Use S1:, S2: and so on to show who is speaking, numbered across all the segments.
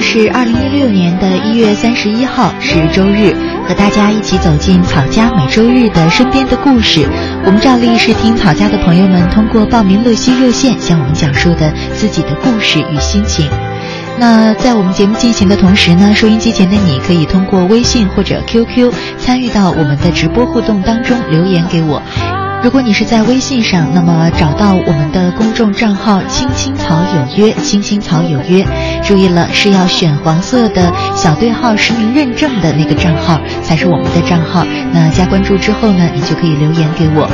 S1: 是二零一六年的一月三十一号，是周日，和大家一起走进草家每周日的身边的故事。我们照例是听草家的朋友们通过报名乐西热线向我们讲述的自己的故事与心情。那在我们节目进行的同时呢，收音机前的你可以通过微信或者 QQ 参与到我们的直播互动当中，留言给我。如果你是在微信上，那么找到我们的公众账号“青青草有约”，“青青草有约”，注意了，是要选黄色的小对号实名认证的那个账号才是我们的账号。那加关注之后呢，你就可以留言给我。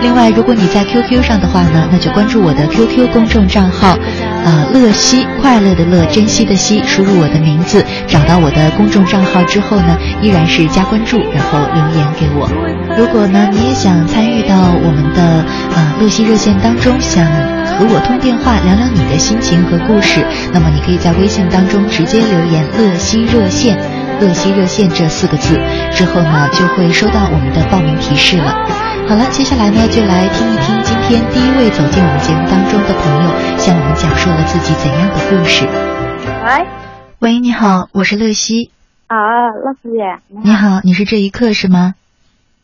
S1: 另外，如果你在 QQ 上的话呢，那就关注我的 QQ 公众账号。呃，乐西，快乐的乐，珍惜的惜，输入我的名字，找到我的公众账号之后呢，依然是加关注，然后留言给我。如果呢，你也想参与到我们的呃乐西热线当中，想和我通电话聊聊你的心情和故事，那么你可以在微信当中直接留言“乐西热线”，“乐西热线”这四个字，之后呢就会收到我们的报名提示了。好了，接下来呢，就来听一听今天第一位走进我们节目当中的朋友向我们讲述了自己怎样的故事。
S2: 喂，
S1: 喂，你好，我是乐西。
S2: 啊，乐西姐，
S1: 你好，你是这一刻是吗？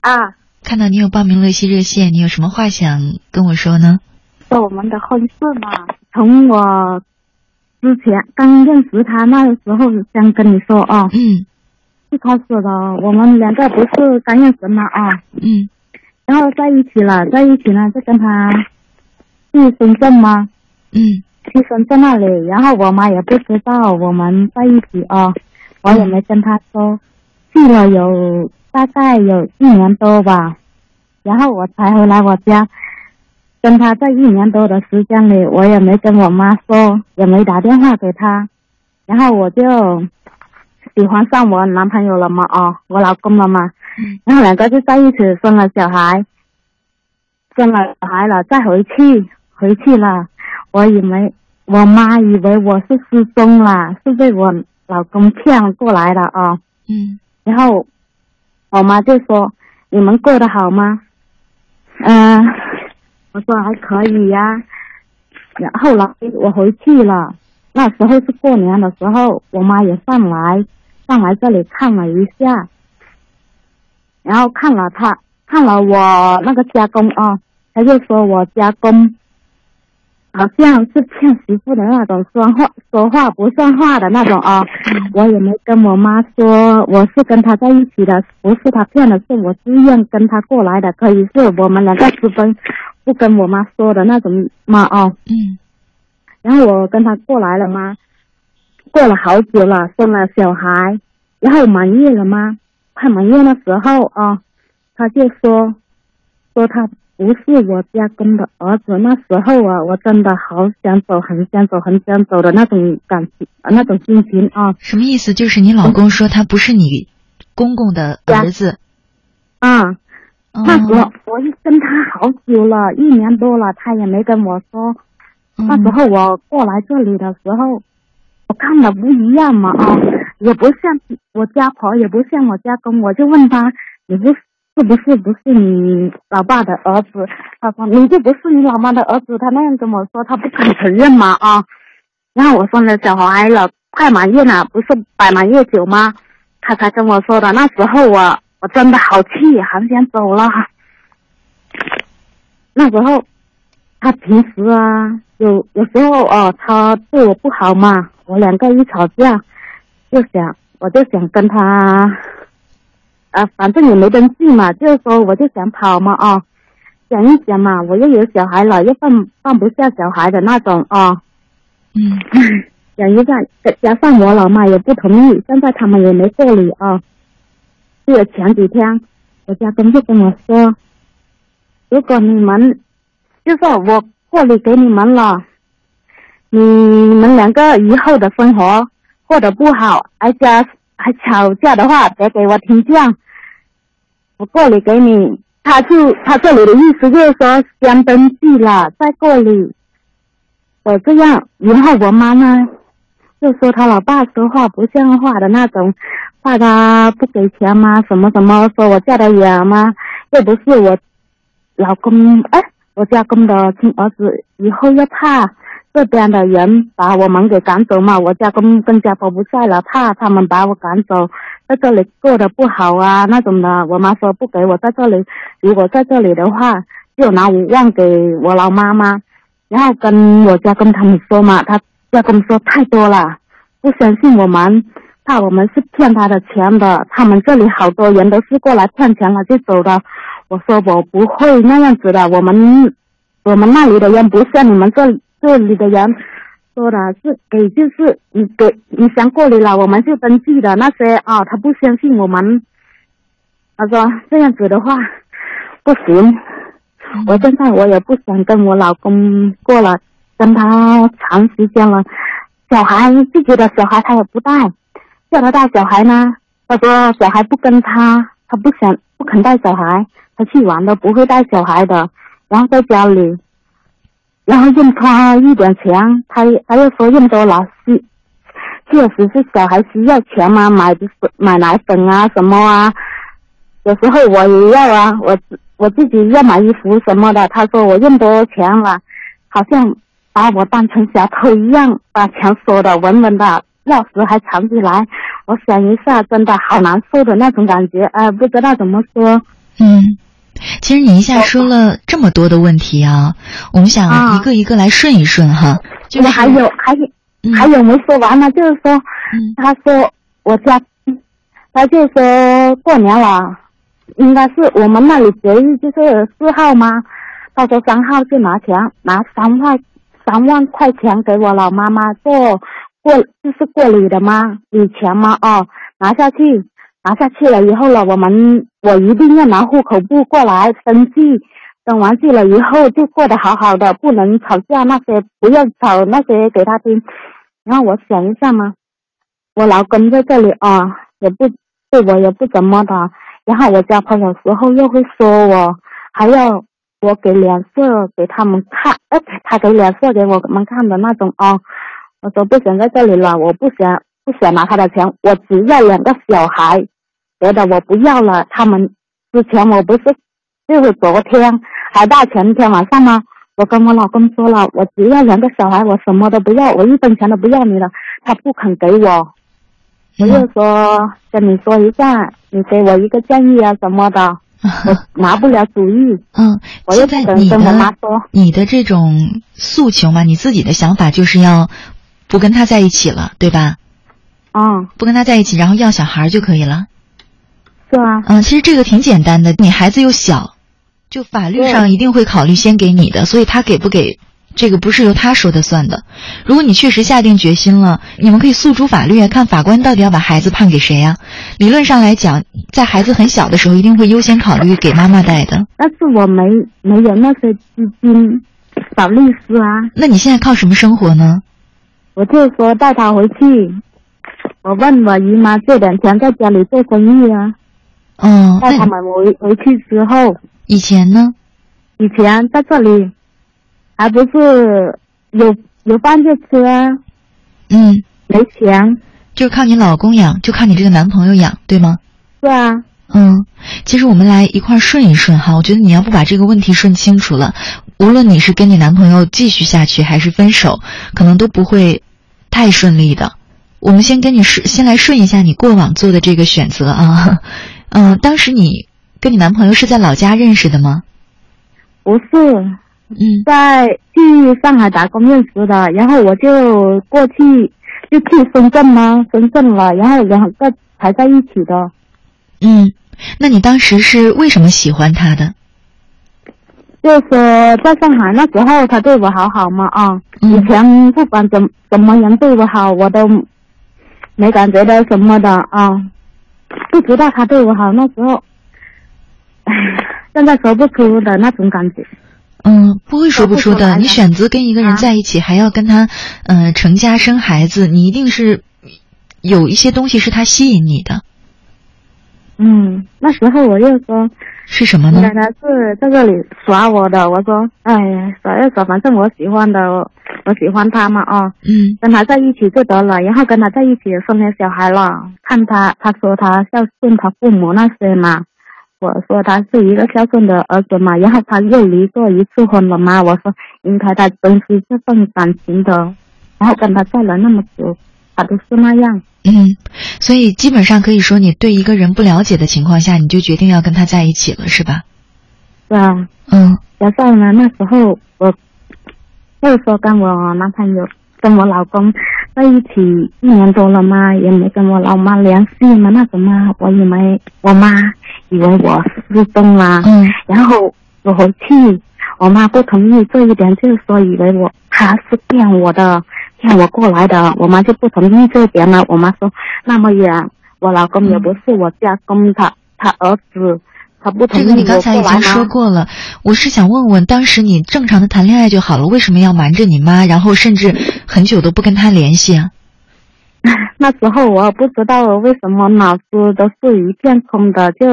S2: 啊，
S1: 看到你有报名乐西热线，你有什么话想跟我说呢？
S2: 说我们的婚事嘛，从我之前刚认识他那个时候想跟你说啊。
S1: 嗯。
S2: 一开始的我们两个不是刚认识吗？啊。
S1: 嗯。
S2: 然后在一起了，在一起呢，就跟他去深圳吗？
S1: 嗯，
S2: 去深圳那里，然后我妈也不知道我们在一起哦，我也没跟他说。去了有大概有一年多吧，然后我才回来我家，跟他在一年多的时间里，我也没跟我妈说，也没打电话给他，然后我就喜欢上我男朋友了嘛，哦，我老公了嘛。然后两个就在一起生了小孩，生了小孩了再回去回去了，我以为我妈以为我是失踪了，是被我老公骗过来的啊。
S1: 嗯。
S2: 然后我妈就说：“你们过得好吗？”嗯，我说还可以呀。然后来我回去了，那时候是过年的时候，我妈也上来上来这里看了一下。然后看了他，看了我那个加工啊，他就说我加工好像是骗媳妇的那种，说话说话不算话的那种啊。我也没跟我妈说我是跟他在一起的，不是他骗的，是我自愿跟他过来的，可以是我们两个私奔，不跟我妈说的那种嘛啊。
S1: 嗯。
S2: 然后我跟他过来了吗？过了好久了，生了小孩，然后满月了吗？快满月的时候啊，他就说说他不是我家公的儿子。那时候啊，我真的好想走，很想走，很想走的那种感情，那种心情啊。
S1: 什么意思？就是你老公说他不是你公公的儿子
S2: 啊？那时候我跟他好久了，一年多了，他也没跟我说。那时候我过来这里的时候，我看的不一样嘛啊。也不像我家婆，也不像我家公，我就问他，你不是不是不是你老爸的儿子？他说你就不是你老妈的儿子，他那样跟我说，他不肯承认嘛啊。然后我生了小孩了，快满月了，不是摆满月酒吗？他才跟我说的。那时候我我真的好气，很想走了。那时候他平时啊，有有时候哦，他对我不好嘛，我两个一吵架。就想，我就想跟他，啊，反正也没登记嘛，就是说，我就想跑嘛啊，想一想嘛，我又有小孩了，又放放不下小孩的那种啊，
S1: 嗯，
S2: 想一下，加上我老妈也不同意，现在他们也没过礼啊。就前几天，我家公就跟我说，如果你们，就说我过礼给你们了，你们两个以后的生活过得不好，而且还吵架的话，别给我听见。我过里给你，他就他这里的意思就是说先登记了再过里。我这样，然后我妈呢，就说他老爸说话不像话的那种，怕他不给钱吗？什么什么，说我嫁得远吗？又不是我老公，哎，我家公的亲儿子，以后又怕这边的人把我们给赶走嘛。我家公跟家婆不在了，怕他们把我赶走，在这里过得不好啊那种的。我妈说不给我在这里，如果在这里的话，就拿五万给我老妈妈。然后跟我家公他们说嘛，他家公说太多了，不相信我们，怕我们是骗他的钱的。他们这里好多人都是过来骗钱了就走的。我说我不会那样子的，我们我们那里的人不像你们这这里的人说的是给就是你给你想过来了，我们就登记的那些啊，他不相信我们，他说这样子的话不行。我现在我也不想跟我老公过了，跟他长时间了，小孩自己的小孩他也不带，叫他带小孩呢，他说小孩不跟他，他不想不肯带小孩，他去玩都不会带小孩的，然后在家里，然后用他一点钱，他他又说用多了是，确实是小孩需要钱嘛，买的买奶粉啊什么啊，有时候我也要啊，我。我自己要买衣服什么的，他说我用多钱了，好像把我当成小偷一样，把钱锁的稳稳的，钥匙还藏起来。我想一下，真的好难受的那种感觉，哎，不知道怎么说。
S1: 嗯，其实你一下说了这么多的问题啊，我们想一个一个来顺一顺哈。就是
S2: 还有还有还有没说完呢，就是说，他说我家，他就说过年了。应该是我们那里节日就是四号吗？他说三号就拿钱，拿三万三万块钱给我老妈妈做过就是过礼的吗？礼钱吗？哦，拿下去，拿下去了以后了，我们我一定要拿户口簿过来登记，登完记了以后就过得好好的，不能吵架那些，不要吵那些给他听。然后我想一下嘛，我老公在这里啊，也不对我也不怎么的。然后我家婆有时候又会说我，还要我给脸色给他们看，呃，他给脸色给我们看的那种啊。我说不想在这里了，我不想不想拿他的钱，我只要两个小孩，别的我不要了。他们之前我不是就是昨天还大前天晚上吗？我跟我老公说了，我只要两个小孩，我什么都不要，我一分钱都不要你了。他不肯给我。我就说跟你说一下，你给我一个建议啊什么的，我拿不了主意。
S1: 嗯，
S2: 我又不能跟我妈说。
S1: 你的这种诉求嘛，你自己的想法就是要不跟他在一起了，对吧？
S2: 嗯。
S1: 不跟他在一起，然后要小孩就可以了。
S2: 是啊。
S1: 嗯，其实这个挺简单的，你孩子又小，就法律上一定会考虑先给你的，所以他给不给？这个不是由他说的算的。如果你确实下定决心了，你们可以诉诸法律，看法官到底要把孩子判给谁呀？理论上来讲，在孩子很小的时候，一定会优先考虑给妈妈带的。
S2: 但是我没没有那些资金找律师啊。
S1: 那你现在靠什么生活呢？
S2: 我就说带他回去，我问我姨妈借点钱在家里做生意啊。
S1: 嗯。
S2: 带他们回回去之后。
S1: 以前呢？
S2: 以前在这里。还不是有有饭就吃啊，
S1: 嗯，
S2: 没钱
S1: 就靠你老公养，就靠你这个男朋友养，对吗？
S2: 对啊，
S1: 嗯，其实我们来一块顺一顺哈，我觉得你要不把这个问题顺清楚了，无论你是跟你男朋友继续下去还是分手，可能都不会太顺利的。我们先跟你顺，先来顺一下你过往做的这个选择啊，嗯，当时你跟你男朋友是在老家认识的吗？
S2: 不是。嗯，在去上海打工认识的，然后我就过去，就去深圳嘛，深圳了，然后两个才在一起的。
S1: 嗯，那你当时是为什么喜欢他的？
S2: 就是在上海那时候，他对我好好嘛啊，以前不管怎怎么人对我好，我都没感觉到什么的啊，不知道他对我好那时候，唉，现在说不出的那种感觉。
S1: 嗯，不会说不出的。你选择跟一个人
S2: 啊
S1: 在一起，还要跟他，嗯、成家生孩子，你一定是有一些东西是他吸引你的，
S2: 嗯，那时候我又说，
S1: 是什么呢
S2: 奶？奶是在这里耍我的，我说，哎呀，耍就耍，反正我喜欢的，我我喜欢他嘛，哦，
S1: 嗯。
S2: 跟他在一起就得了，然后跟他在一起也生了小孩了。看他，他说他孝顺他父母那些嘛，我说他是一个孝顺的儿子嘛，然后他又离过一次婚了嘛，我说应该他珍惜这份感情的，然后跟他在了那么久，他都是那样。
S1: 嗯，所以基本上可以说，你对一个人不了解的情况下，你就决定要跟他在一起了，是吧？
S2: 是啊，
S1: 嗯。
S2: 加上呢，那时候我就是说跟我男朋友、跟我老公在一起一年多了嘛，也没跟我老妈联系嘛，那什么，我以为我妈以为我失踪了，
S1: 嗯。
S2: 然后我回去，我妈不同意这一点，就是说以为我她是骗我的，骗我过来的，我妈就不同意这一点了。我妈说那么远，我老公也不是我家公，他他儿子，他不同意
S1: 这个你刚才已经说？过了，我是想问问，当时你正常的谈恋爱就好了，为什么要瞒着你妈，然后甚至很久都不跟她联系啊？
S2: 那时候我不知道为什么脑子都是一片空的，就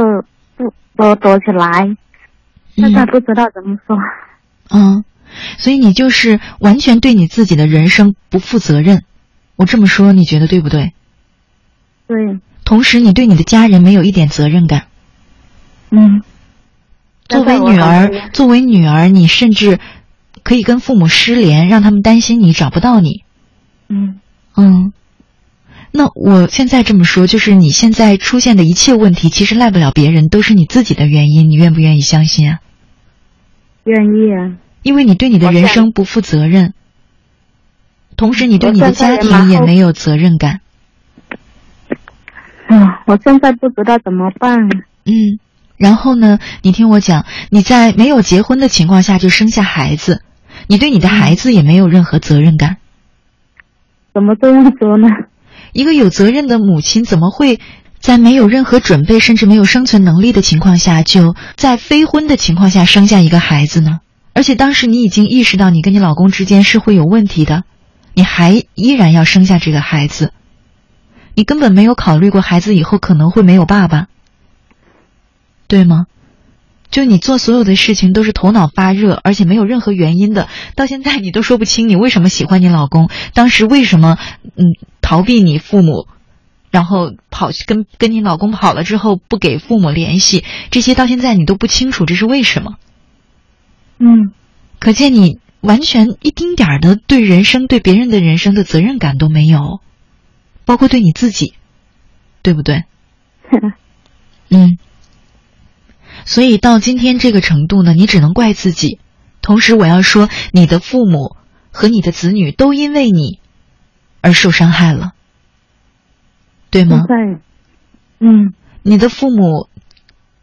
S2: 不都躲起来。现在
S1: 嗯
S2: 不知道怎么说。
S1: 嗯，所以你就是完全对你自己的人生不负责任，我这么说你觉得对不对？
S2: 对，
S1: 同时，你对你的家人没有一点责任感。
S2: 嗯。
S1: 作为女儿，作为女儿，你甚至可以跟父母失联，让他们担心你找不到你。
S2: 嗯
S1: 嗯，那我现在这么说，就是你现在出现的一切问题，其实赖不了别人，都是你自己的原因。你愿不愿意相信啊？
S2: 愿意啊。
S1: 因为你对你的人生不负责任，同时你对你的家庭也没有责任感。
S2: 嗯，我现在不知道怎么办。
S1: 嗯，然后呢，你听我讲，你在没有结婚的情况下就生下孩子，你对你的孩子也没有任何责任感。
S2: 怎么这样说呢？
S1: 一个有责任的母亲怎么会在没有任何准备，甚至没有生存能力的情况下，就在非婚的情况下生下一个孩子呢？而且当时你已经意识到你跟你老公之间是会有问题的，你还依然要生下这个孩子，你根本没有考虑过孩子以后可能会没有爸爸，对吗？就你做所有的事情都是头脑发热，而且没有任何原因的，到现在你都说不清你为什么喜欢你老公，当时为什么嗯逃避你父母，然后跑去跟跟你老公跑了之后不给父母联系，这些到现在你都不清楚这是为什么。
S2: 嗯
S1: 可见你完全一丁点儿的对人生、对别人的人生的责任感都没有，包括对你自己，对不对？嗯。所以到今天这个程度呢，你只能怪自己。同时，我要说，你的父母和你的子女都因为你而受伤害了，对吗
S2: 嗯
S1: 你的父母，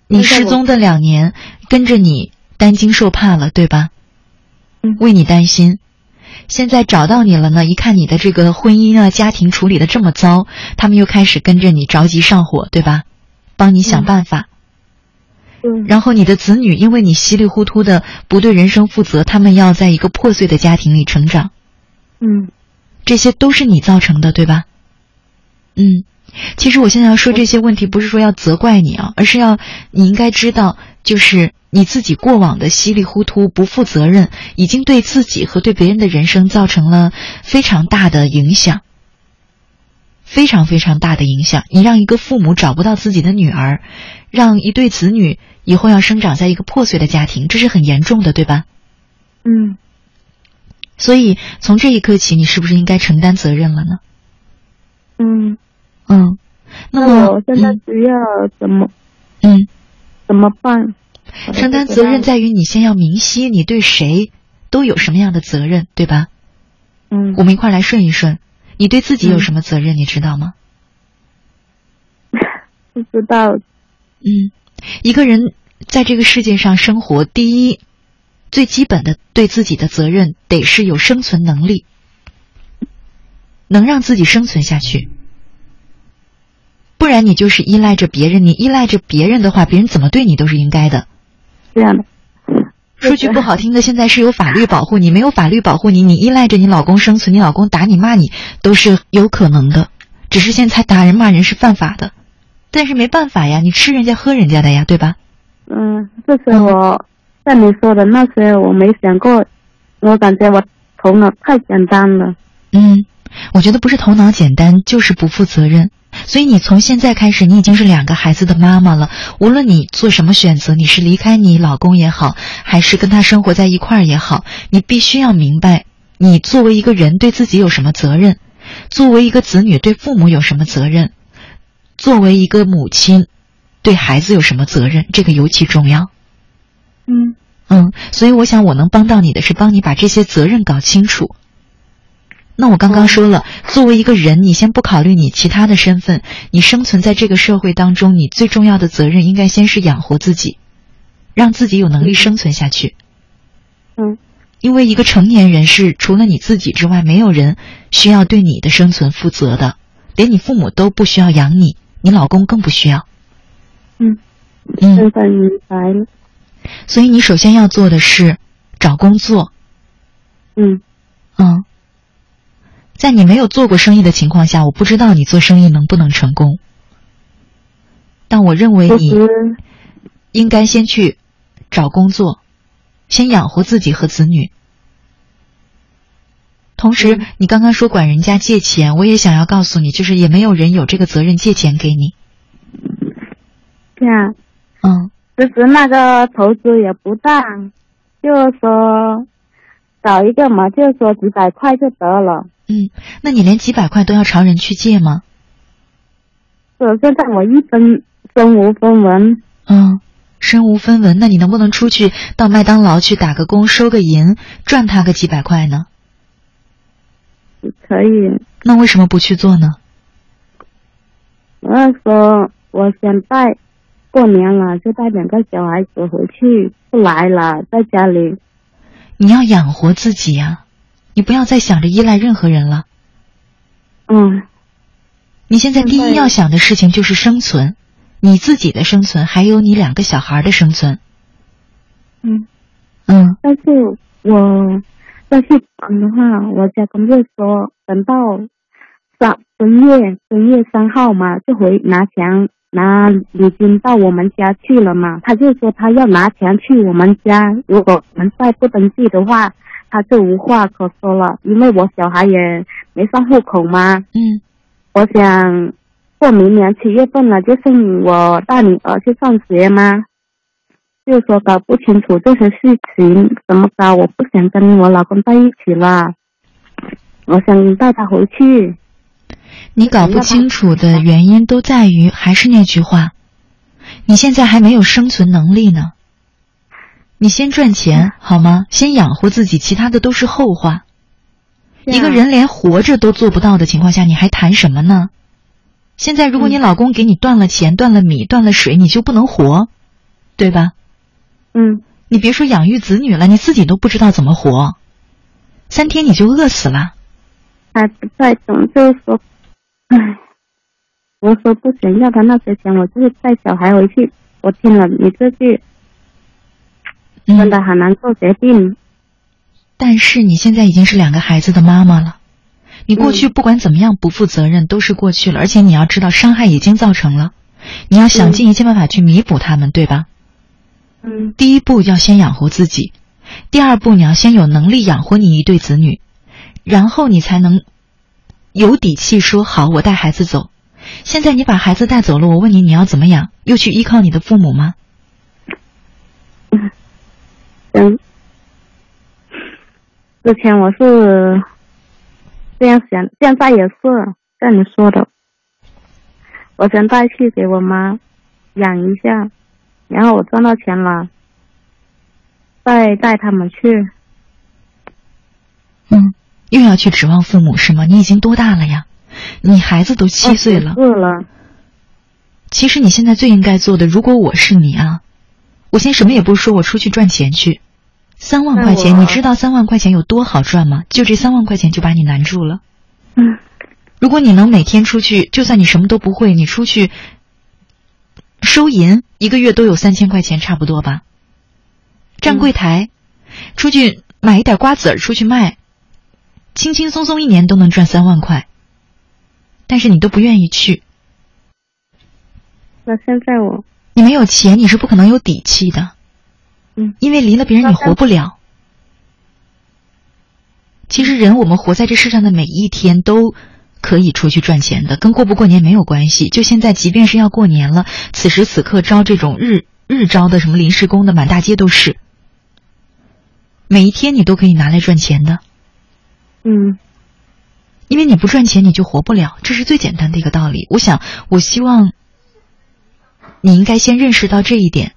S1: 你失踪的两年，跟着你担惊受怕了，对吧？
S2: 嗯
S1: 为你担心。现在找到你了呢，一看你的这个婚姻啊、家庭处理的这么糟，他们又开始跟着你着急上火，对吧？帮你想
S2: 嗯
S1: 办法。
S2: 对，
S1: 然后你的子女因为你稀里糊涂的不对人生负责，他们要在一个破碎的家庭里成长，
S2: 嗯
S1: 这些都是你造成的，对吧？嗯，其实我现在要说这些问题，不是说要责怪你啊，而是要你应该知道，就是你自己过往的稀里糊涂、不负责任，已经对自己和对别人的人生造成了非常大的影响。非常非常大的影响，你让一个父母找不到自己的女儿，让一对子女以后要生长在一个破碎的家庭，这是很严重的，对吧？
S2: 嗯
S1: 所以从这一刻起，你是不是应该承担责任了呢？
S2: 嗯。
S1: 嗯，那
S2: 我现在
S1: 嗯
S2: 需要怎么
S1: 嗯，
S2: 怎么办？
S1: 承担责任在于你先要明晰你对谁都有什么样的责任，对吧？
S2: 嗯
S1: 我们一块来顺一顺，你对自己有
S2: 嗯
S1: 什么责任，你知道吗？
S2: 不知道
S1: 嗯，一个人在这个世界上生活，第一最基本的对自己的责任得是有生存能力，能让自己生存下去。不然你就是依赖着别人，你依赖着别人的话，别人怎么对你都是应该的。
S2: 这样的。
S1: 说句不好听的，现在是有法律保护你，没有法律保护你，你依赖着你老公生存，你老公打你骂你都是有可能的。只是现在打人骂人是犯法的，但是没办法呀，你吃人家喝人家的呀，对吧？
S2: 嗯，这是我像你说的那些，我没想过，我感觉我头脑太简单了。
S1: 嗯，我觉得不是头脑简单，就是不负责任。所以你从现在开始，你已经是两个孩子的妈妈了。无论你做什么选择，你是离开你老公也好，还是跟他生活在一块儿也好，你必须要明白，你作为一个人对自己有什么责任，作为一个子女对父母有什么责任，作为一个母亲对孩子有什么责任，这个尤其重要。
S2: 嗯
S1: 嗯，所以我想我能帮到你的是帮你把这些责任搞清楚。那我刚刚说了，作为一个人，你先不考虑你其他的身份，你生存在这个社会当中，你最重要的责任应该先是养活自己，让自己有能力生存下去。
S2: 嗯，
S1: 因为一个成年人是除了你自己之外，没有人需要对你的生存负责的，连你父母都不需要养你，你老公更不需要。
S2: 嗯，
S1: 嗯，
S2: 现在明白了。
S1: 所以你首先要做的是找工作。
S2: 嗯
S1: 嗯，在你没有做过生意的情况下，我不知道你做生意能不能成功。但我认为你应该先去找工作，先养活自己和子女。同时
S2: 嗯，
S1: 你刚刚说管人家借钱，我也想要告诉你，就是也没有人有这个责任借钱给你。
S2: 这样，
S1: 嗯
S2: 其实那个投资也不大，就是说找一个嘛，就是说几百块就得了。
S1: 嗯，那你连几百块都要朝人去借吗？
S2: 是现在我一分身无分文。
S1: 嗯，身无分文，那你能不能出去到麦当劳去打个工，收个银，赚他个几百块呢？
S2: 可以，
S1: 那为什么不去做呢？
S2: 我要说我想带过年了，就带两个小孩子回去，不来了，在家里。
S1: 你要养活自己呀、你不要再想着依赖任何人了。
S2: 嗯
S1: 你现在第一要想的事情就是生存，你自己的生存，还有你两个小孩的生存。
S2: 嗯，
S1: 嗯
S2: 但是我要去讲的话，我家公就说等到三正月正月三号嘛，就回拿钱拿礼金到我们家去了嘛。他就说他要拿钱去我们家，如果我们再不登记的话，他就无话可说了，因为我小孩也没上户口嘛。
S1: 嗯
S2: 我想过明年七月份了，就送我大女儿去上学嘛，就说搞不清楚这些事情怎么搞，我不想跟我老公在一起了，我想带他回去。
S1: 你搞不清楚的原因都在于，还是那句话，你现在还没有生存能力呢。你先赚钱好吗？先养活自己，其他的都是后话。一个人连活着都做不到的情况下，你还谈什么呢？现在如果你老公给你断了钱、断了米、断了水，你就不能活，对吧？
S2: 嗯
S1: 你别说养育子女了，你自己都不知道怎么活，三天你就饿死了。
S2: 还不太懂，就是说，唉，我说不想要他那些钱，我就是带小孩回去。我听了你这句，真
S1: 嗯，
S2: 的很难做决定。
S1: 但是你现在已经是两个孩子的妈妈了，你过去不管怎么样不负责任都是过去了，而且你要知道伤害已经造成了，你要想
S2: 嗯
S1: 尽一切办法去弥补他们，对吧？
S2: 嗯
S1: 第一步要先养活自己，第二步你要先有能力养活你一对子女，然后你才能有底气说好，我带孩子走。现在你把孩子带走了，我问你，你要怎么养？又去依靠你的父母吗？
S2: 嗯，之前我是这样想，现在也是像你说的，我想带去给我妈养一下，然后我赚到钱了，再带他们去。
S1: 嗯，又要去指望父母是吗？你已经多大了呀？你孩子都七岁了。
S2: 饿了，
S1: 其实你现在最应该做的，如果我是你啊，我先什么也不说，我出去赚钱去。三万块钱，你知道三万块钱有多好赚吗？就这三万块钱就把你难住了。
S2: 嗯
S1: 如果你能每天出去，就算你什么都不会，你出去收银，一个月都有三千块钱，差不多吧？站柜台，出去买一点瓜子儿出去卖，轻轻松松一年都能赚三万块。但是你都不愿意去。
S2: 那现在我，
S1: 你没有钱，你是不可能有底气的。
S2: 嗯，
S1: 因为离了别人你活不了。其实人我们活在这世上的每一天都可以出去赚钱的，跟过不过年没有关系。就现在，即便是要过年了，此时此刻招这种日日招的什么临时工的，满大街都是。每一天你都可以拿来赚钱的。
S2: 嗯。
S1: 因为你不赚钱，你就活不了，这是最简单的一个道理。我想，我希望你应该先认识到这一点，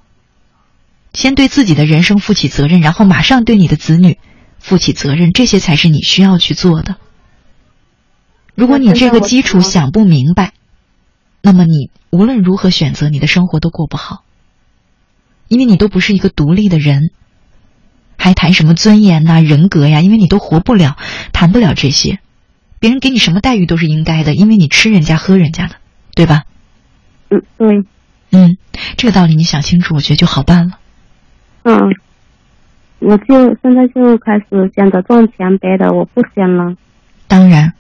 S1: 先对自己的人生负起责任，然后马上对你的子女负起责任，这些才是你需要去做的。如果你这个基础想不明白，那么你无论如何选择，你的生活都过不好，因为你都不是一个独立的人，还谈什么尊严呐、人格呀？因为你都活不了，谈不了这些。别人给你什么待遇都是应该的，因为你吃人家喝人家的，对吧？
S2: 嗯，对。
S1: 嗯，这个道理你想清楚，我觉得就好办了。
S2: 嗯，我就现在就开始想着赚钱，别的我不想了。
S1: 当然，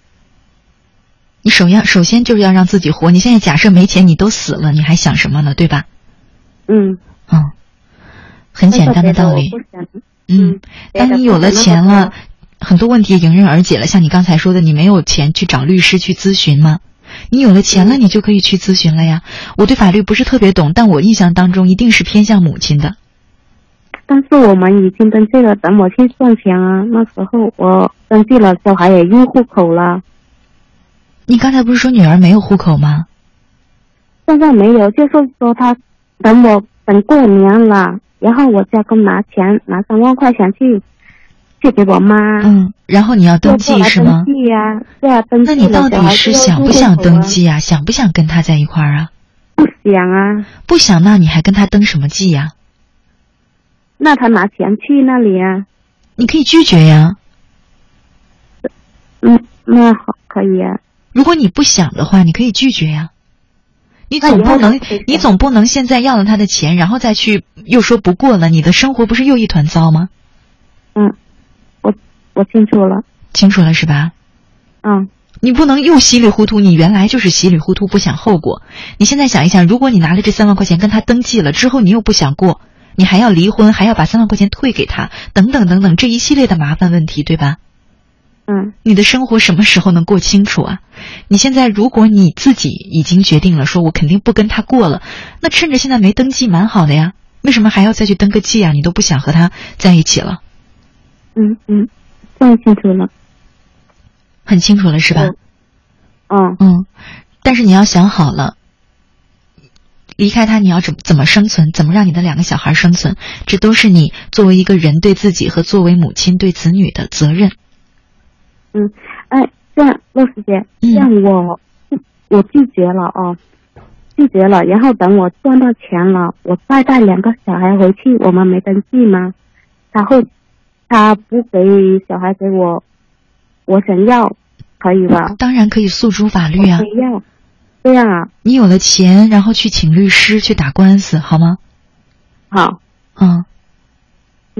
S1: 你首要首先就是要让自己活。你现在假设没钱，你都死了，你还想什么呢？对吧？
S2: 嗯
S1: 嗯，很简单的道理。
S2: 嗯，
S1: 当你有了钱了。很多问题迎刃而解了，像你刚才说的，你没有钱去找律师去咨询吗？你有了钱了，你就可以去咨询了呀。我对法律不是特别懂，但我印象当中一定是偏向母亲的。
S2: 但是我们已经登记了，等我去赚钱啊。那时候我登记了，小孩也入户口了。
S1: 你刚才不是说女儿没有户口吗？
S2: 现在没有，就是说他等我等过年了，然后我家公拿钱拿三万块钱去。借给我妈。
S1: 嗯，然后你要登记是吗？
S2: 登记呀，对啊，登
S1: 记。那你到底是想不想登记啊？想不想跟他在一块儿啊？
S2: 不想啊。
S1: 不想，那你还跟他登什么记呀？
S2: 那他拿钱去那里啊？
S1: 你可以拒绝呀。
S2: 嗯，那好，可以啊。
S1: 如果你不想的话，你可以拒绝呀。你总不能，你总不能现在要了他的钱，然后再去又说不过了，你的生活不是又一团糟吗？
S2: 嗯。我清楚了，
S1: 清楚了是吧？
S2: 嗯，
S1: 你不能又稀里糊涂，你原来就是稀里糊涂不想后果。你现在想一想，如果你拿了这三万块钱跟他登记了之后，你又不想过，你还要离婚，还要把三万块钱退给他，等等等等这一系列的麻烦问题，对吧？
S2: 嗯，
S1: 你的生活什么时候能过清楚啊？你现在如果你自己已经决定了，说我肯定不跟他过了，那趁着现在没登记，蛮好的呀。为什么还要再去登个记啊？你都不想和他在一起了？
S2: 嗯嗯。太清楚了，
S1: 很清楚了，是吧？
S2: 嗯
S1: 嗯，但是你要想好了，离开他你要怎怎么生存？怎么让你的两个小孩生存？这都是你作为一个人对自己和作为母亲对子女的责任。
S2: 嗯，哎，这样陆师姐，这样我我拒绝了哦，拒绝了。然后等我赚到钱了，我再带两个小孩回去，我们没登记吗？他会。他不给小孩给我，我想要，可以吧？
S1: 当然可以诉诸法律啊。
S2: 不要，这样啊？
S1: 你有了钱，然后去请律师去打官司，好吗？
S2: 好。
S1: 嗯。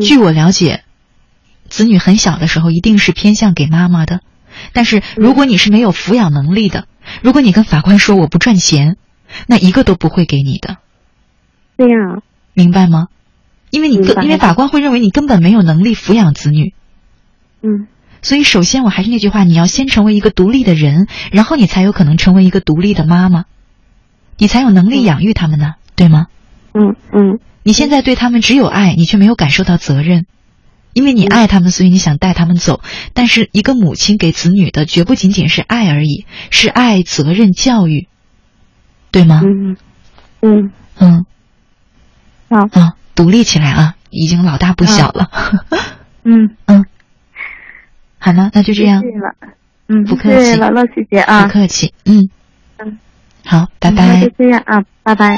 S1: 据我了解，子女很小的时候一定是偏向给妈妈的，但是如果你是没有抚养能力的，如果你跟法官说我不赚钱，那一个都不会给你的。
S2: 这样。
S1: 明白吗？因为你因为法官会认为你根本没有能力抚养子女，
S2: 嗯，
S1: 所以首先我还是那句话，你要先成为一个独立的人，然后你才有可能成为一个独立的妈妈，你才有能力养育他们呢，对吗？
S2: 嗯嗯。
S1: 你现在对他们只有爱，你却没有感受到责任，因为你爱他们，所以你想带他们走。但是一个母亲给子女的绝不仅仅是爱而已，是爱、责任、教育，对吗？
S2: 嗯嗯
S1: 嗯。
S2: 好
S1: 啊。独立起来啊！已经老大不小了。
S2: 嗯
S1: 嗯，好了，那就这样。
S2: 谢谢了嗯，
S1: 不客气，
S2: 了，乐姐姐啊，
S1: 不客气。嗯
S2: 嗯，
S1: 好，拜拜。
S2: 就这样啊，拜拜。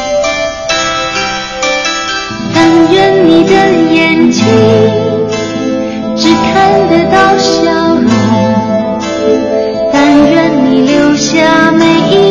S3: 的眼睛只看得到笑容，但愿你留下
S4: 每一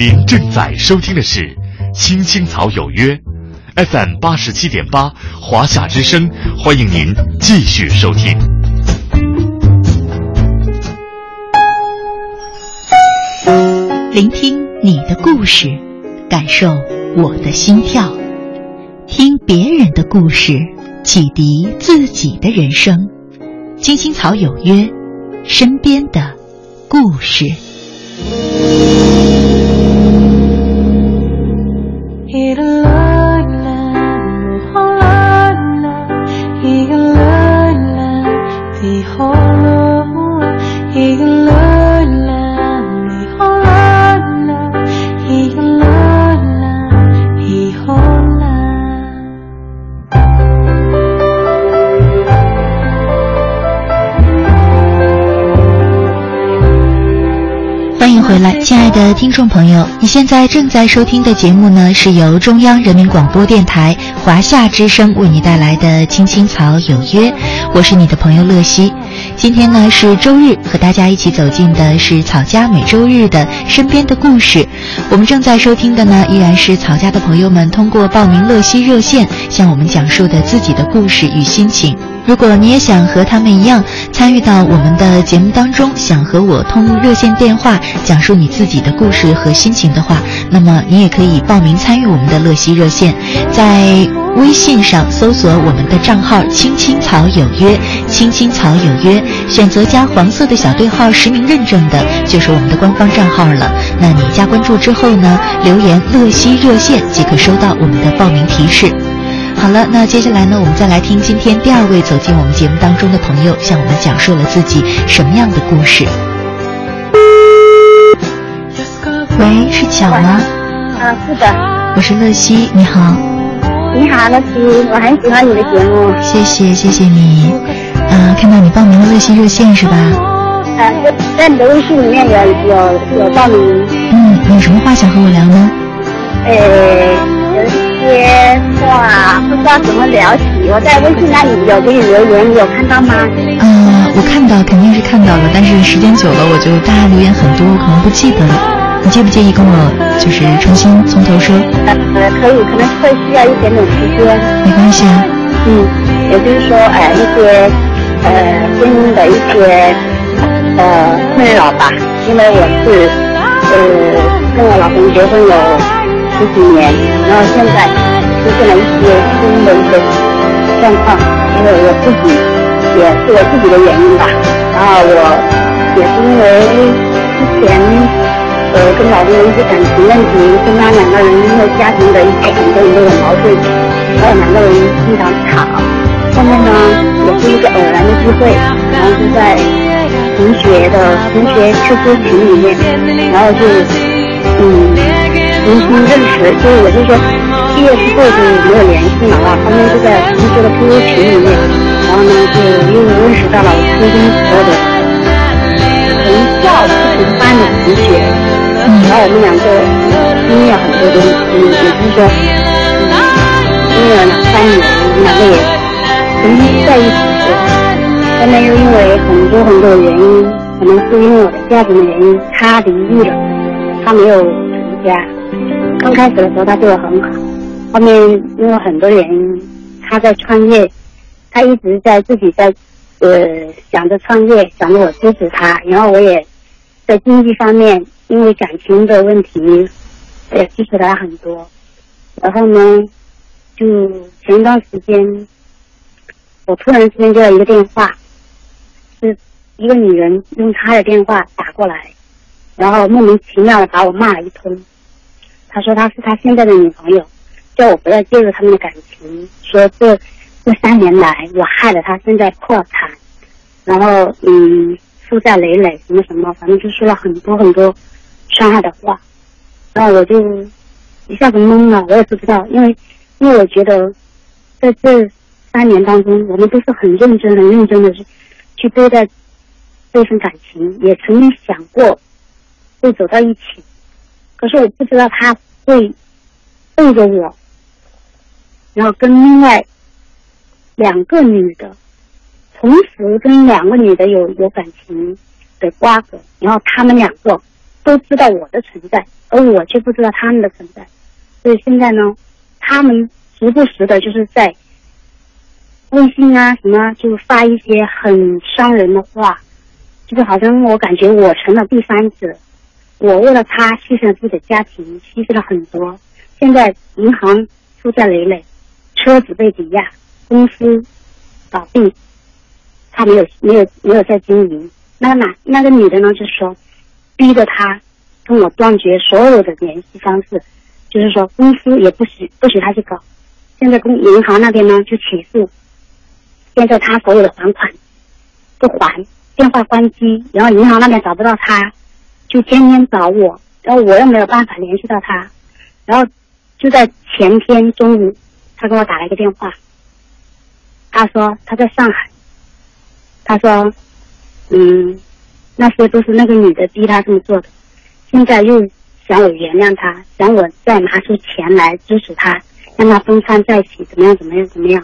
S5: 您正在收听的是《青青草有约》，FM 八十七点八，华夏之声，欢迎您继续收听。
S1: 聆听你的故事，感受我的心跳，听别人的故事，启迪自己的人生。青青草有约，身边的故事。欢来，亲爱的听众朋友，你现在正在收听的节目呢，是由中央人民广播电台华夏之声为你带来的《青青草有约》，我是你的朋友乐西。今天呢是周日，和大家一起走进的是草家每周日的身边的故事。我们正在收听的呢，依然是草家的朋友们通过报名乐西热线向我们讲述的自己的故事与心情。如果你也想和他们一样参与到我们的节目当中，想和我通热线电话讲述你自己的故事和心情的话，那么你也可以报名参与我们的乐西热线，在微信上搜索我们的账号“青青草有约”，“青青草有约”，选择加黄色的小对号实名认证的，就是我们的官方账号了。那你加关注之后呢，留言“乐西热线”即可收到我们的报名提示。好了，那接下来呢，我们再来听今天第二位走进我们节目当中的朋友向我们讲述了自己什么样的故事。喂，是巧吗？
S6: 啊，是的。
S1: 我是乐西，你好。
S6: 你好，乐西，我很喜欢你的节目。
S1: 谢谢，谢谢你。啊，看到你报名了乐西热线是吧？
S6: 啊，在你的微信里面有有有报名。
S1: 嗯，有什么话想和我聊呢？
S6: 呃，有一些话不知道怎么聊起。我在微信那里有给你留言，你有看到吗？
S1: 嗯，我看到，肯定是看到了，但是时间久了，我就大家留言很多，我可能不记得了。你介不介意跟我就是重新从头说？
S6: 呃，可以，可能会需要一点点时间。
S1: 没关系啊。
S6: 嗯，也就是说，呃，一些呃婚姻的一些呃困扰吧，因为我是呃跟我老公结婚有十几年，然后现在出现了一些婚姻的一些状况，因为我自己也是我自己的原因吧，然后我也是因为之前。呃，跟老公的一些感情问题，跟他两个人因为家庭的一些很多很多的矛盾，然后两个人经常吵。后面呢，也是一个偶然的机会，然后就在同学的同学 QQ 群里面，然后就嗯重新认识，就是也就是说毕业之后就没有联系了啊。后面就在同学的 QQ 群里面，然后呢就又认识到了初中时候的同校不同班的同学。然后我们两个经历了很多东西，也就是说，经历了两三年，我们两个也重新在一起过。后面又因为很多很多的原因，可能是因为我的家庭的原因，他离异了，他没有成家。刚开始的时候他对我很好，后面因为很多原因，他在创业，他一直在自己在呃想着创业，想着我支持他，然后我也在经济方面。因为感情的问题，也支持他很多。然后呢，就前一段时间，我突然之间接到一个电话，是一个女人用她的电话打过来，然后莫名其妙的把我骂了一通。他说他是他现在的女朋友，叫我不要介入他们的感情，说这这三年来我害了他，现在破产，然后嗯负债累累，什么什么，反正就说了很多很多伤害的话，然后我就一下子懵了，我也不知道，因为因为我觉得在这三年当中，我们都是很认真、很认真的去去对待这份感情，也曾经想过会走到一起，可是我不知道他会背着我，然后跟另外两个女的同时跟两个女的有有感情的瓜葛，然后他们两个都知道我的存在，而我却不知道他们的存在，所以现在呢，他们时不时的就是在微信啊什么就发一些很伤人的话，就是好像我感觉我成了第三者，我为了他牺牲自己的家庭，牺牲了很多，现在银行负债累累，车子被抵押，公司倒闭，他没有没有没有在经营。那个男那个女的呢，就是说逼着他跟我断绝所有的联系方式，就是说公司也不许不许他去搞。现在公银行那边呢就起诉，现在他所有的还款不还，电话关机，然后银行那边找不到他，就天天找我，然后我又没有办法联系到他，然后就在前天中午，他给我打了一个电话，他说他在上海，他说，嗯，那些都是那个女的逼他这么做的，现在又想我原谅他，想我再拿出钱来支持他，让他分摊在一起，怎么样怎么样怎么样，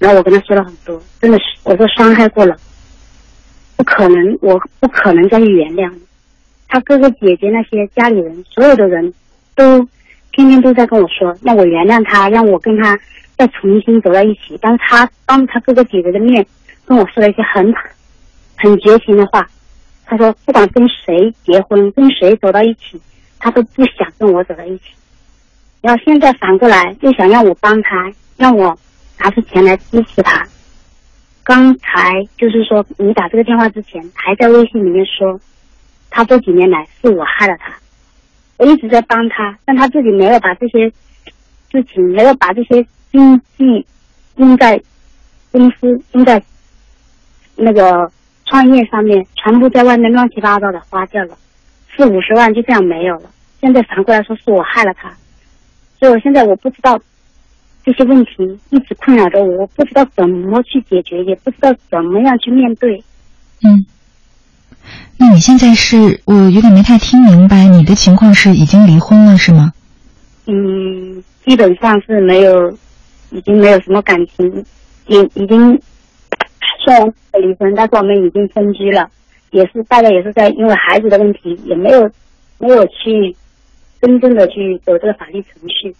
S6: 然后我跟他说了很多，真的是我说伤害过了，不可能，我不可能再去原谅你。他哥哥姐姐那些家里人，所有的人都天天都在跟我说，让我原谅他，让我跟他再重新走到一起。但是他当他哥哥姐姐的面跟我说了一些很很绝情的话，他说不管跟谁结婚，跟谁走到一起，他都不想跟我走到一起。然后现在反过来又想让我帮他，让我拿出钱来支持他。刚才就是说你打这个电话之前，还在微信里面说，他这几年来是我害了他，我一直在帮他，但他自己没有把这些事情，没有把这些经济用在公司，用在那个创业上面，全部在外面乱七八糟的花掉了，四五十万就这样没有了。现在反过来说是我害了他，所以我现在我不知道这些问题一直困扰着我，我不知道怎么去解决，也不知道怎么样去面对。
S1: 嗯，那你现在是我有点没太听明白，你的情况是已经离婚了是吗？
S6: 嗯，基本上是没有，已经没有什么感情，已已经虽然离婚，但是我们已经分居了，也是大家也是在因为孩子的问题，也没有没有去真正的去走这个法律程序。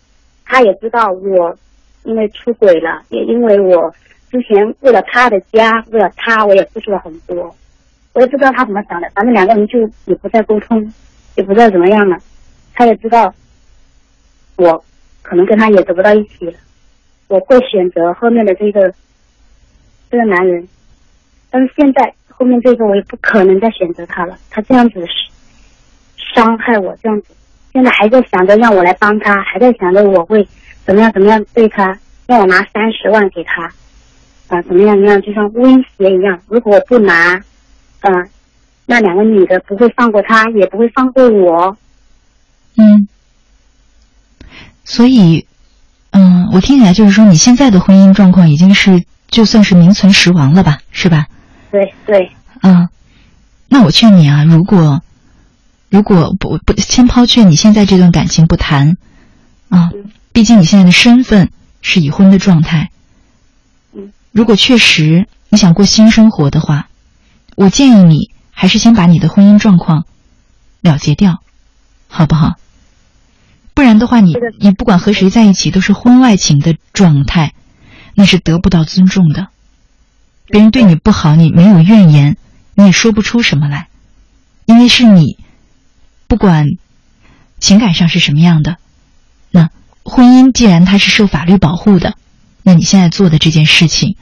S6: 他也知道我因为出轨了，也因为我之前为了他的家，为了他，我也付出了很多。我也不知道他怎么想的，反正两个人就也不再沟通，也不知道怎么样了。他也知道我可能跟他也走不到一起了，我会选择后面的这个这个男人，但是现在后面这个我也不可能再选择他了。他这样子伤害我，这样子，现在还在想着让我来帮他，还在想着我会怎么样怎么样对他，让我拿三十万给他，啊，怎么样怎么样，就像威胁一样。如果我不拿，啊，那两个女的不会放过他，也不会放过我。
S1: 嗯，所以，嗯，我听起来就是说，你现在的婚姻状况已经是就算是名存实亡了吧，是吧？
S6: 对对，
S1: 嗯，那我劝你啊，如果如果不不先抛却你现在这段感情不谈，啊，毕竟你现在的身份是已婚的状态。
S6: 嗯，
S1: 如果确实你想过新生活的话，我建议你还是先把你的婚姻状况了结掉，好不好？不然的话，你你不管和谁在一起都是婚外情的状态，那是得不到尊重的。别人对你不好，你没有怨言，你也说不出什么来，因为是你，不管情感上是什么样的，那婚姻既然它是受法律保护的，那你现在做的这件事情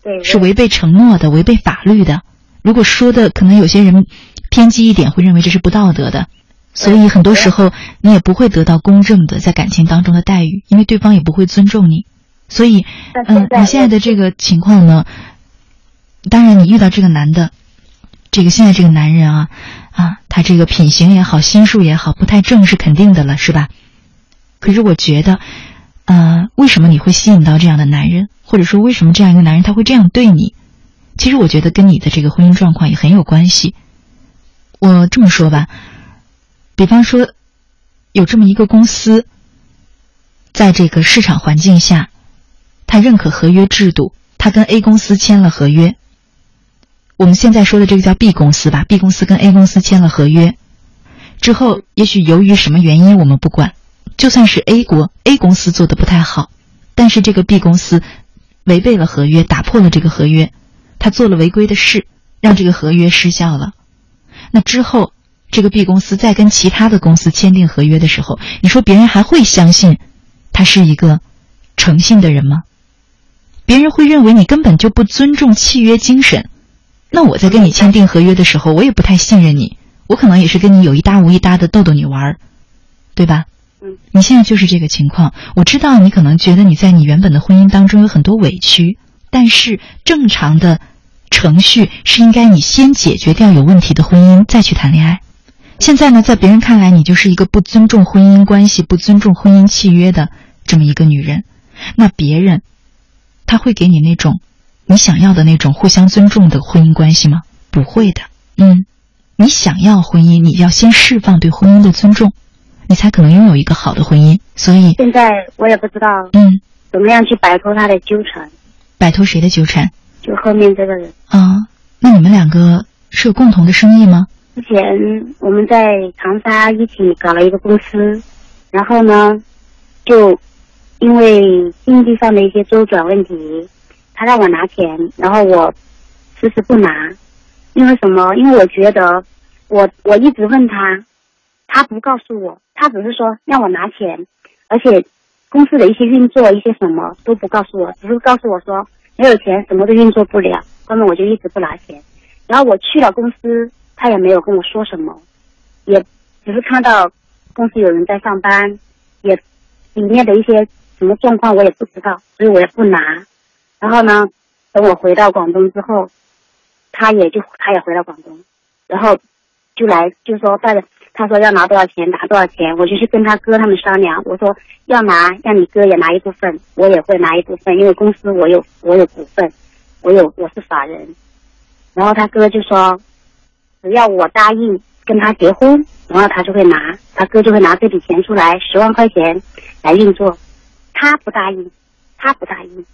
S6: 对
S1: 是违背承诺的，违背法律的。如果说的可能有些人偏激一点，会认为这是不道德的，所以很多时候你也不会得到公正的在感情当中的待遇，因为对方也不会尊重你。所以，嗯，你现在的这个情况呢，当然你遇到这个男的，这个现在这个男人啊，啊，他这个品行也好，心术也好，不太正是肯定的了，是吧？可是我觉得，呃，为什么你会吸引到这样的男人，或者说为什么这样一个男人他会这样对你？其实我觉得跟你的这个婚姻状况也很有关系。我这么说吧，比方说，有这么一个公司，在这个市场环境下，他认可合约制度，他跟 A 公司签了合约。我们现在说的这个叫 B 公司吧，B 公司跟 A 公司签了合约之后，也许由于什么原因我们不管，就算是 A 国 A 公司做的不太好，但是这个 B 公司违背了合约，打破了这个合约。他做了违规的事，让这个合约失效了。那之后，这个 B 公司再跟其他的公司签订合约的时候，你说别人还会相信他是一个诚信的人吗？别人会认为你根本就不尊重契约精神。那我在跟你签订合约的时候，我也不太信任你。我可能也是跟你有一搭无一搭的逗逗你玩儿，对吧？
S6: 嗯。
S1: 你现在就是这个情况。我知道你可能觉得你在你原本的婚姻当中有很多委屈，但是正常的。程序是应该你先解决掉有问题的婚姻，再去谈恋爱。现在呢，在别人看来，你就是一个不尊重婚姻关系、不尊重婚姻契约的这么一个女人。那别人他会给你那种你想要的那种互相尊重的婚姻关系吗？不会的。嗯，你想要婚姻，你要先释放对婚姻的尊重，你才可能拥有一个好的婚姻。所以
S6: 现在我也不知道，
S1: 嗯，
S6: 怎么样去摆脱他的纠缠？
S1: 摆脱谁的纠缠？
S6: 就后面这个人
S1: 啊，那你们两个是有共同的生意吗？
S6: 之前我们在长沙一起搞了一个公司，然后呢，就因为经济上的一些周转问题，他让我拿钱，然后我迟迟不拿，因为什么？因为我觉得我我一直问他，他不告诉我，他只是说让我拿钱，而且公司的一些运作一些什么都不告诉我，只是告诉我说。没有钱，什么都运作不了。后面我就一直不拿钱，然后我去了公司，他也没有跟我说什么，也只是看到公司有人在上班，也里面的一些什么状况我也不知道，所以我也不拿。然后呢，等我回到广东之后，他也就他也回到广东，然后就来就说带着。他说要拿多少钱拿多少钱，我就去跟他哥他们商量。我说要拿，让你哥也拿一部分，我也会拿一部分，因为公司我有我有股份，我有我是法人。然后他哥就说，只要我答应跟他结婚，然后他就会拿，他哥就会拿这笔钱出来十万块钱来运作。他不答应，他不答应，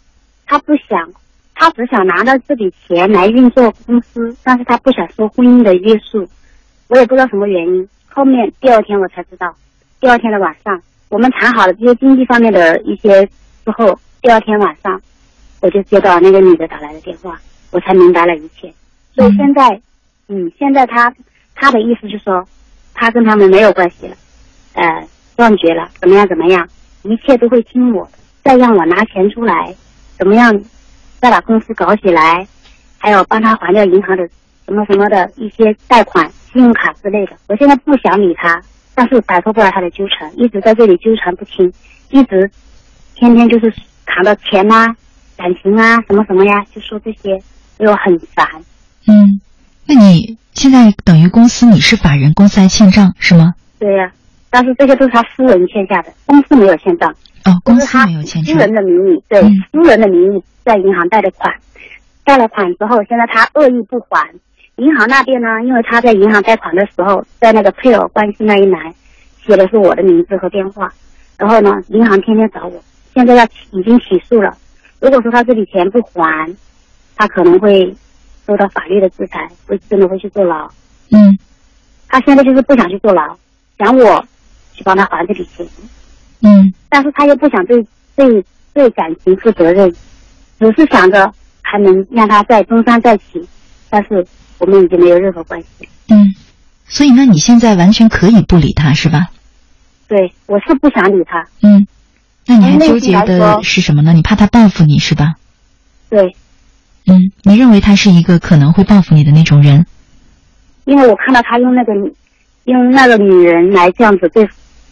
S6: 他不想，他只想拿到这笔钱来运作公司，但是他不想受婚姻的约束。我也不知道什么原因。后面第二天我才知道，第二天的晚上，我们谈好了这些经济方面的一些之后，第二天晚上，我就接到那个女的打来的电话，我才明白了一切。所以现在，嗯，现在他他的意思是说，他跟他们没有关系了，呃，断绝了，怎么样怎么样，一切都会听我的，再让我拿钱出来，怎么样，再把公司搞起来，还有帮他还掉银行的什么什么的一些贷款。信用卡之类的，我现在不想理他，但是摆脱不了他的纠缠，一直在这里纠缠不清，一直天天就是谈到钱啊、感情啊、什么什么呀，就说这些，我很烦。
S1: 嗯，那你现在等于公司你是法人，公司还欠账是吗？
S6: 对呀，但是这些都是他私人欠下的，公司没有欠账。
S1: 哦，公司没有欠账。
S6: 私人的名义，对，私人的名义在银行贷的款，贷了款之后，现在他恶意不还。银行那边呢，因为他在银行贷款的时候，在那个配偶关系那一栏写的是我的名字和电话，然后呢，银行天天找我，现在要已经起诉了。如果说他这笔钱不还，他可能会受到法律的制裁，会真的会去坐牢。
S1: 嗯，
S6: 他现在就是不想去坐牢，想我去帮他还这笔钱。
S1: 嗯，
S6: 但是他又不想对对对感情负责任，只是想着还能让他在东山再起，但是。我们已经没有任何关系。
S1: 嗯，所以那你现在完全可以不理他，是吧？
S6: 对，我是不想理他。
S1: 嗯，那你还纠结的是什么呢？你怕他报复你是吧？
S6: 对。
S1: 嗯，你认为他是一个可能会报复你的那种人？
S6: 因为我看到他用那个，用那个女人来这样子对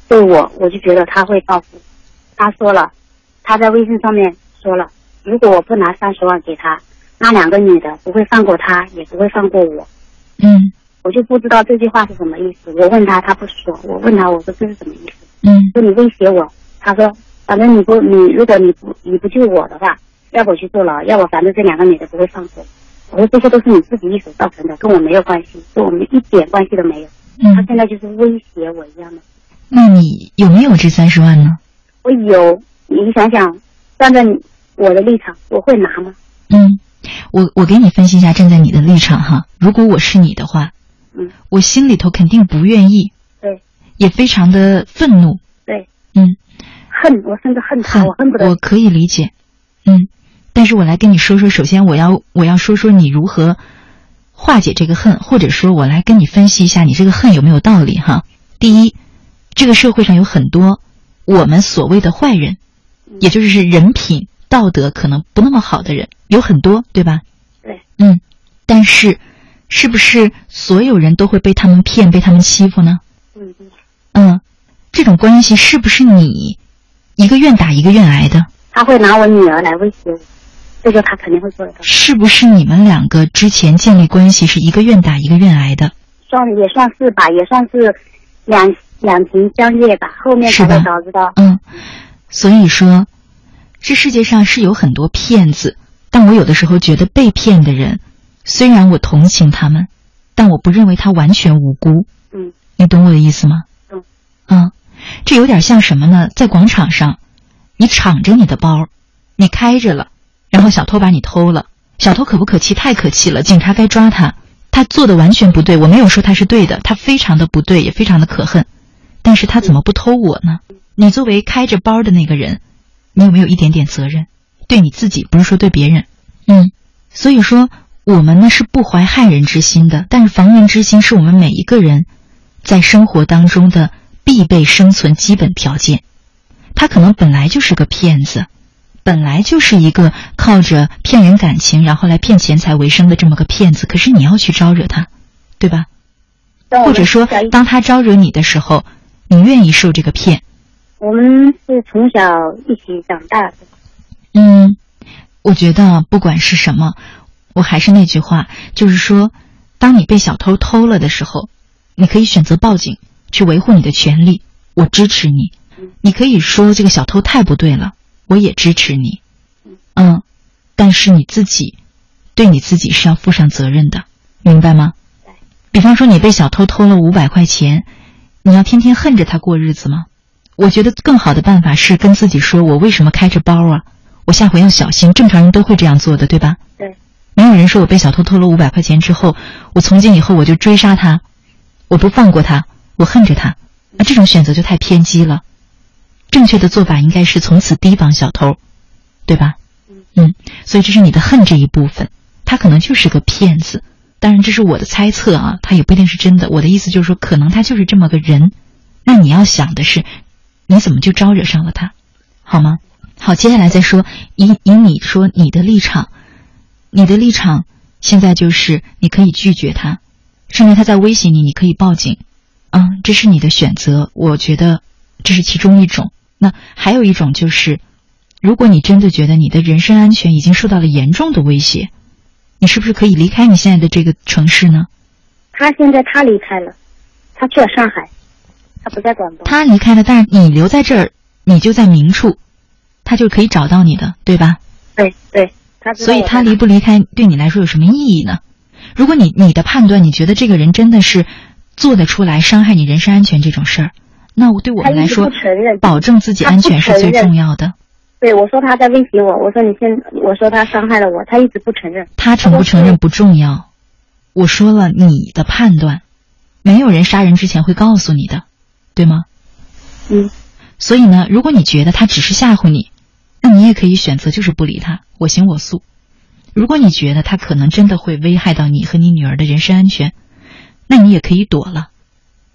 S6: 对我，我就觉得他会报复。他说了，他在微信上面说了，如果我不拿三十万给他，那两个女的不会放过他，也不会放过我。
S1: 嗯
S6: 我就不知道这句话是什么意思。我问他，他不说。我问他，我说这是什么意思？
S1: 嗯
S6: 说你威胁我。他说，反正你不你如果你不你不救我的话，要不我去坐牢，要不反正这两个女的不会放过。我说这些都是你自己一手造成的，跟我没有关系，跟我们一点关系都没有。他
S1: 嗯，
S6: 现在就是威胁我一样的。
S1: 那你有没有这三十万呢？
S6: 我有，你想想，站在我的立场，我会拿吗？
S1: 嗯，我我给你分析一下，站在你的立场哈，如果我是你的话，
S6: 嗯，
S1: 我心里头肯定不愿意，
S6: 对。
S1: 也非常的愤怒，
S6: 对，
S1: 嗯，
S6: 恨，我甚至恨他，
S1: 恨
S6: 我恨不得
S1: 我可以理解，嗯，但是我来跟你说说，首先我要我要说说你如何化解这个恨，或者说我来跟你分析一下你这个恨有没有道理哈。第一，这个社会上有很多我们所谓的坏人，也就是是人品道德可能不那么好的人，有很多，对吧？
S6: 对，
S1: 嗯，但是是不是所有人都会被他们骗、被他们欺负呢？
S6: 嗯嗯，
S1: 嗯，这种关系是不是你一个愿打一个愿挨的？
S6: 他会拿我女儿来威胁我，这个他肯定会做得到，
S1: 是不是你们两个之前建立关系是一个愿打一个愿挨的？
S6: 算也算是吧，也算是两两情相悦吧，后面才会早知道。
S1: 嗯，所以说，这世界上是有很多骗子，但我有的时候觉得被骗的人，虽然我同情他们，但我不认为他完全无辜。
S6: 嗯
S1: 你懂我的意思吗？
S6: 懂。
S1: 嗯，这有点像什么呢？在广场上，你敞着你的包，你开着了，然后小偷把你偷了，小偷可不可气？太可气了！警察该抓他，他做的完全不对。我没有说他是对的，他非常的不对，也非常的可恨。但是他怎么不偷我呢？你作为开着包的那个人，你有没有一点点责任？对你自己，不是说对别人。嗯，所以说我们呢是不怀害人之心的，但是防人之心是我们每一个人在生活当中的必备生存基本条件。他可能本来就是个骗子，本来就是一个靠着骗人感情然后来骗钱财为生的这么个骗子，可是你要去招惹他，对吧？或者说，当他招惹你的时候，你愿意受这个骗。
S6: 我们是从小一起长大的，
S1: 嗯，我觉得不管是什么，我还是那句话，就是说，当你被小偷偷了的时候，你可以选择报警去维护你的权利，我支持你。你可以说这个小偷太不对了，我也支持你。嗯，但是你自己对你自己是要负上责任的，明白吗？比方说你被小偷偷了五百块钱，你要天天恨着他过日子吗？我觉得更好的办法是跟自己说：我为什么开着包啊？我下回要小心。正常人都会这样做的，对吧？
S6: 对。
S1: 没有人说我被小偷偷了五百块钱之后，我从今以后我就追杀他，我不放过他，我恨着他。那这种选择就太偏激了。正确的做法应该是从此提防小偷，对吧？嗯，所以这是你的恨这一部分，他可能就是个骗子。当然，这是我的猜测啊，他也不一定是真的。我的意思就是说，可能他就是这么个人。那你要想的是，你怎么就招惹上了他，好吗？好，接下来再说，以以你说你的立场，你的立场现在就是你可以拒绝他，甚至他在威胁你，你可以报警，嗯，这是你的选择。我觉得这是其中一种。那还有一种就是，如果你真的觉得你的人身安全已经受到了严重的威胁，你是不是可以离开你现在的这个城市呢？
S6: 他现在他离开了，他去了上海，他不在广东。
S1: 他离开了，但是你留在这儿，你就在明处，他就可以找到你的，对吧？
S6: 对对，他
S1: 所以他离不离开对你来说有什么意义呢？如果你你的判断，你觉得这个人真的是做得出来伤害你人身安全这种事儿，那我对我们来说保证自己安全是最重要的。
S6: 对我说他在威胁我，我说你现，我说他伤害了我，他一直不承认。
S1: 他承不承认不重要，我说了你的判断，没有人杀人之前会告诉你的，对吗？
S6: 嗯，
S1: 所以呢，如果你觉得他只是吓唬你，那你也可以选择就是不理他，我行我素。如果你觉得他可能真的会危害到你和你女儿的人身安全，那你也可以躲了，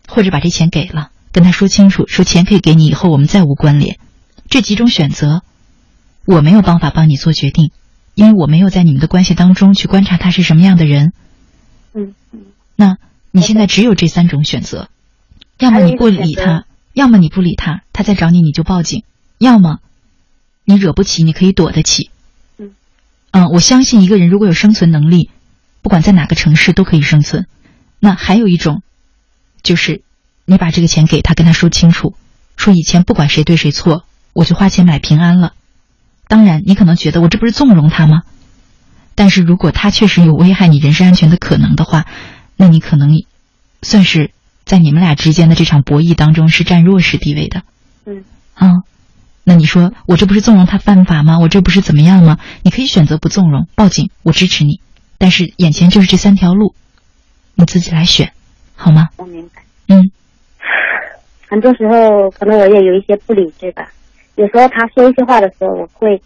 S1: 或者把这钱给了，跟他说清楚，说钱可以给你，以后我们再无关联。这几种选择，我没有办法帮你做决定，因为我没有在你们的关系当中去观察他是什么样的人。
S6: 嗯嗯，
S1: 那你现在只有这三种选择，要么你不理他，要么你不理他，他再找你你就报警，要么你惹不起，你可以躲得起。
S6: 嗯，
S1: 嗯，我相信一个人如果有生存能力，不管在哪个城市都可以生存。那还有一种，就是你把这个钱给他，跟他说清楚，说以前不管谁对谁错，我就花钱买平安了。当然，你可能觉得我这不是纵容他吗？但是如果他确实有危害你人身安全的可能的话，那你可能算是在你们俩之间的这场博弈当中是占弱势地位的。
S6: 嗯
S1: 啊，那你说我这不是纵容他犯法吗？我这不是怎么样吗？你可以选择不纵容，报警，我支持你。但是眼前就是这三条路，你自己来选，好吗？
S6: 我明白。
S1: 嗯
S6: 很多时候可能我也有一些不理智吧，有时候他说一些话的时候，我会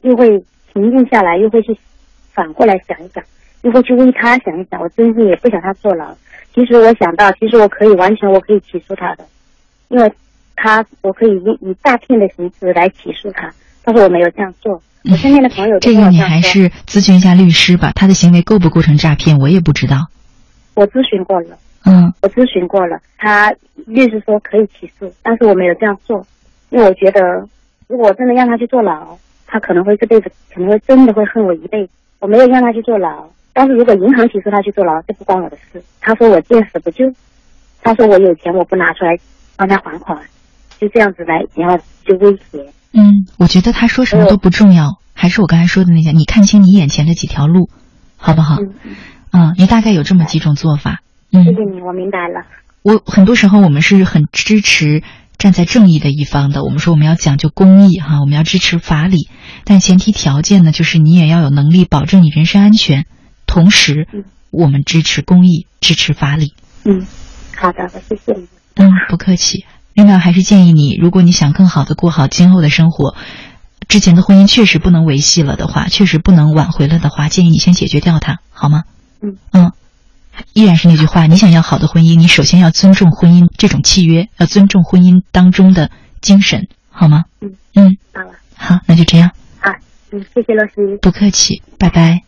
S6: 又会平静下来，又会去反过来想一想，又会去为他想一想。我真是也不想他坐牢。其实我想到，其实我可以完全我可以起诉他的，因为他我可以以以诈骗的形式来起诉他，但是我没有这样做。我身边的朋友都
S1: 这个你还是咨询一下律师吧，他的行为构不构成诈骗，我也不知道。
S6: 我咨询过了。
S1: 嗯
S6: 我咨询过了，他律师说可以起诉，但是我没有这样做，因为我觉得如果我真的让他去坐牢，他可能会这辈子可能会真的会恨我一辈子。我没有让他去坐牢，但是如果银行起诉他去坐牢，这不关我的事。他说我见死不救，他说我有钱我不拿出来帮他还款，就这样子来，然后就威胁。
S1: 嗯，我觉得他说什么都不重要，还是我刚才说的那些，你看清你眼前的几条路，好不好？
S6: 嗯嗯，
S1: 嗯，你大概有这么几种做法。嗯
S6: 谢，谢你，我明白了。
S1: 我很多时候我们是很支持站在正义的一方的。我们说我们要讲究公义哈，我们要支持法理，但前提条件呢，就是你也要有能力保证你人身安全，同时
S6: 嗯
S1: 我们支持公益，支持法理。
S6: 嗯，好的，我谢谢你。
S1: 嗯，不客气。另外，还是建议你，如果你想更好的过好今后的生活，之前的婚姻确实不能维系了的话，确实不能挽回了的话，建议你先解决掉它，好吗？
S6: 嗯
S1: 嗯，依然是那句话，你想要好的婚姻，你首先要尊重婚姻这种契约，要尊重婚姻当中的精神，好吗？
S6: 嗯
S1: 嗯，
S6: 好了，
S1: 好，那就这样，
S6: 好，嗯，谢谢老师。
S1: 不客气，拜拜。